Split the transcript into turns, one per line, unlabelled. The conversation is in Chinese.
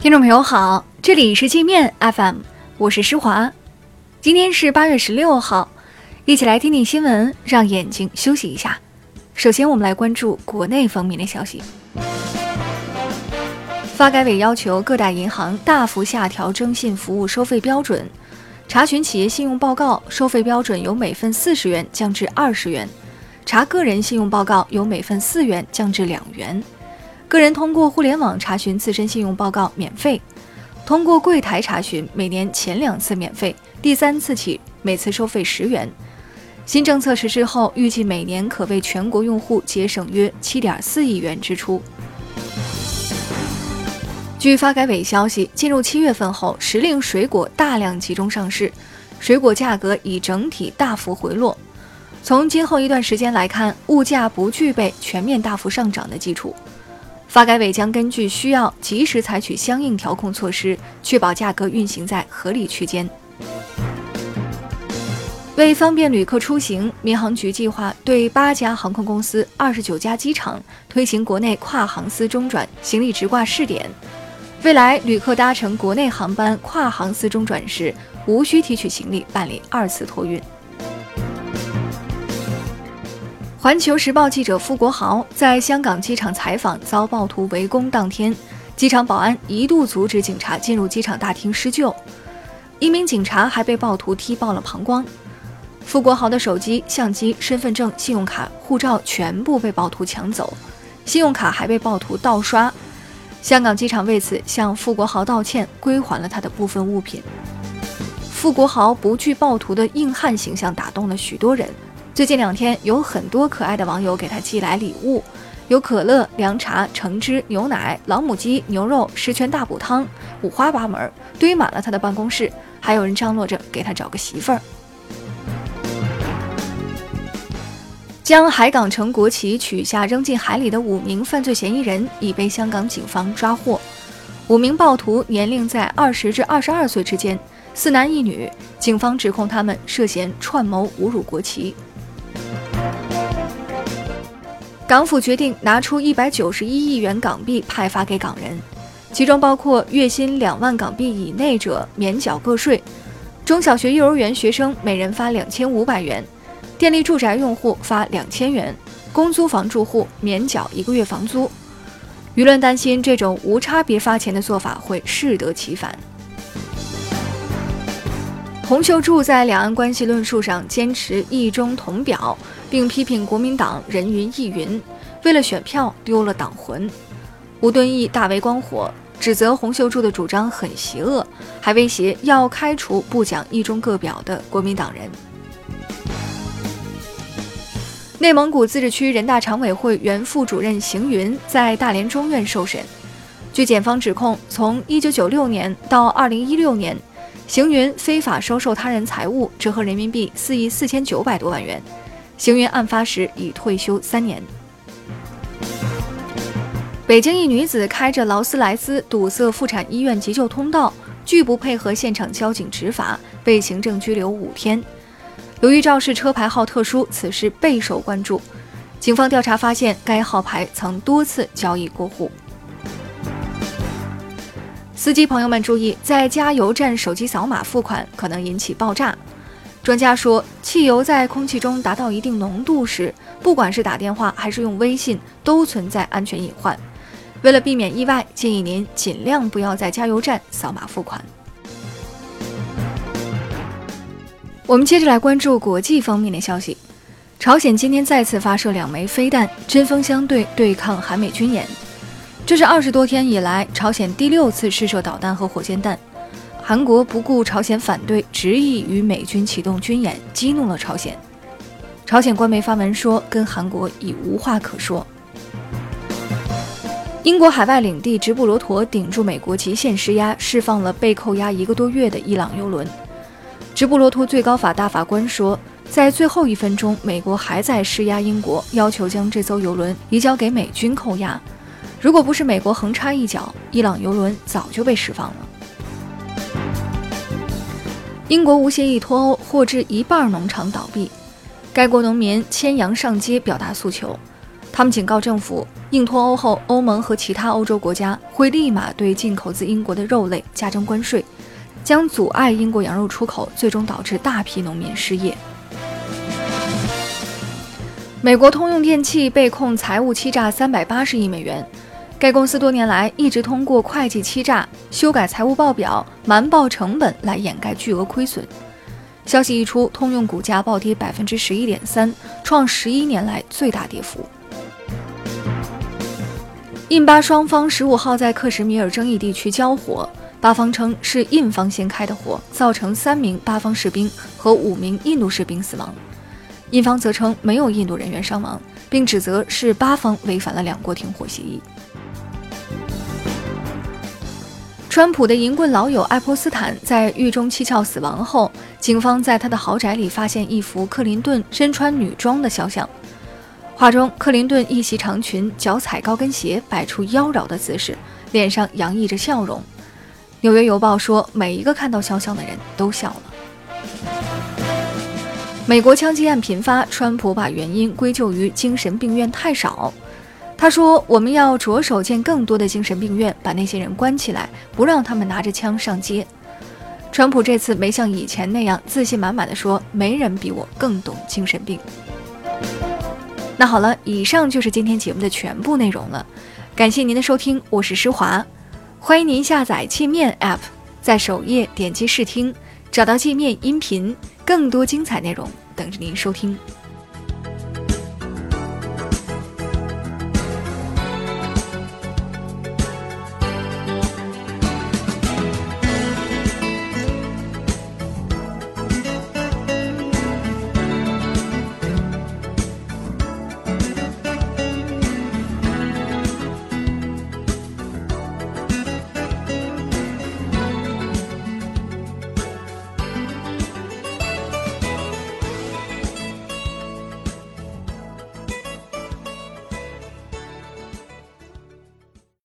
听众朋友好，这里是界面 FM，我是施华。今天是八月十六号，一起来听听新闻，让眼睛休息一下。首先，我们来关注国内方面的消息。发改委要求各大银行大幅下调征信服务收费标准，查询企业信用报告收费标准由每份四十元降至二十元，查个人信用报告由每份四元降至两元。个人通过互联网查询自身信用报告免费，通过柜台查询每年前两次免费，第三次起每次收费十元。新政策实施后，预计每年可为全国用户节省约七点四亿元支出。据发改委消息，进入七月份后，时令水果大量集中上市，水果价格已整体大幅回落。从今后一段时间来看，物价不具备全面大幅上涨的基础。发改委将根据需要及时采取相应调控措施，确保价格运行在合理区间。为方便旅客出行，民航局计划对八家航空公司、二十九家机场推行国内跨航司中转行李直挂试点。未来，旅客搭乘国内航班跨航司中转时，无需提取行李办理二次托运。环球时报记者付国豪在香港机场采访遭暴徒围攻当天，机场保安一度阻止警察进入机场大厅施救，一名警察还被暴徒踢爆了膀胱。付国豪的手机、相机、身份证、信用卡、护照全部被暴徒抢走，信用卡还被暴徒盗刷。香港机场为此向付国豪道歉，归还了他的部分物品。付国豪不惧暴徒的硬汉形象打动了许多人。最近两天，有很多可爱的网友给他寄来礼物，有可乐、凉茶、橙汁、牛奶、老母鸡、牛肉、十全大补汤，五花八门，堆满了他的办公室。还有人张罗着给他找个媳妇儿。将海港城国旗取下扔进海里的五名犯罪嫌疑人已被香港警方抓获。五名暴徒年龄在二十至二十二岁之间，四男一女。警方指控他们涉嫌串谋侮辱国旗。港府决定拿出一百九十一亿元港币派发给港人，其中包括月薪两万港币以内者免缴个税，中小学、幼儿园学生每人发两千五百元，电力住宅用户发两千元，公租房住户免缴一个月房租。舆论担心这种无差别发钱的做法会适得其反。洪秀柱在两岸关系论述上坚持一中同表，并批评国民党人云亦云，为了选票丢了党魂。吴敦义大为光火，指责洪秀柱的主张很邪恶，还威胁要开除不讲一中各表的国民党人。内蒙古自治区人大常委会原副主任邢云在大连中院受审，据检方指控，从1996年到2016年。邢云非法收受他人财物，折合人民币四亿四千九百多万元。邢云案发时已退休三年。北京一女子开着劳斯莱斯堵塞妇产医院急救通道，拒不配合现场交警执法，被行政拘留五天。由于肇事车牌号特殊，此事备受关注。警方调查发现，该号牌曾多次交易过户。司机朋友们注意，在加油站手机扫码付款可能引起爆炸。专家说，汽油在空气中达到一定浓度时，不管是打电话还是用微信，都存在安全隐患。为了避免意外，建议您尽量不要在加油站扫码付款。我们接着来关注国际方面的消息。朝鲜今天再次发射两枚飞弹，针锋相对，对抗韩美军演。这是二十多天以来朝鲜第六次试射导弹和火箭弹。韩国不顾朝鲜反对，执意与美军启动军演，激怒了朝鲜。朝鲜官媒发文说，跟韩国已无话可说。英国海外领地直布罗陀顶住美国极限施压，释放了被扣押一个多月的伊朗油轮。直布罗陀最高法大法官说，在最后一分钟，美国还在施压英国，要求将这艘油轮移交给美军扣押。如果不是美国横插一脚，伊朗油轮早就被释放了。英国无协议脱欧，或致一半农场倒闭，该国农民牵羊上街表达诉求。他们警告政府，硬脱欧后，欧盟和其他欧洲国家会立马对进口自英国的肉类加征关税，将阻碍英国羊肉出口，最终导致大批农民失业。美国通用电气被控财务欺诈三百八十亿美元，该公司多年来一直通过会计欺诈、修改财务报表、瞒报成本来掩盖巨额亏损。消息一出，通用股价暴跌百分之十一点三，创十一年来最大跌幅。印巴双方十五号在克什米尔争议地区交火，巴方称是印方先开的火，造成三名巴方士兵和五名印度士兵死亡。印方则称没有印度人员伤亡，并指责是巴方违反了两国停火协议。川普的淫棍老友爱泼斯坦在狱中蹊跷死亡后，警方在他的豪宅里发现一幅克林顿身穿女装的肖像。画中，克林顿一袭长裙，脚踩高跟鞋，摆出妖娆的姿势，脸上洋溢着笑容。纽约邮报说，每一个看到肖像的人都笑了。美国枪击案频发，川普把原因归咎于精神病院太少。他说：“我们要着手建更多的精神病院，把那些人关起来，不让他们拿着枪上街。”川普这次没像以前那样自信满满的说：“没人比我更懂精神病。”那好了，以上就是今天节目的全部内容了。感谢您的收听，我是施华，欢迎您下载界面 App，在首页点击试听，找到界面音频，更多精彩内容等着您收听。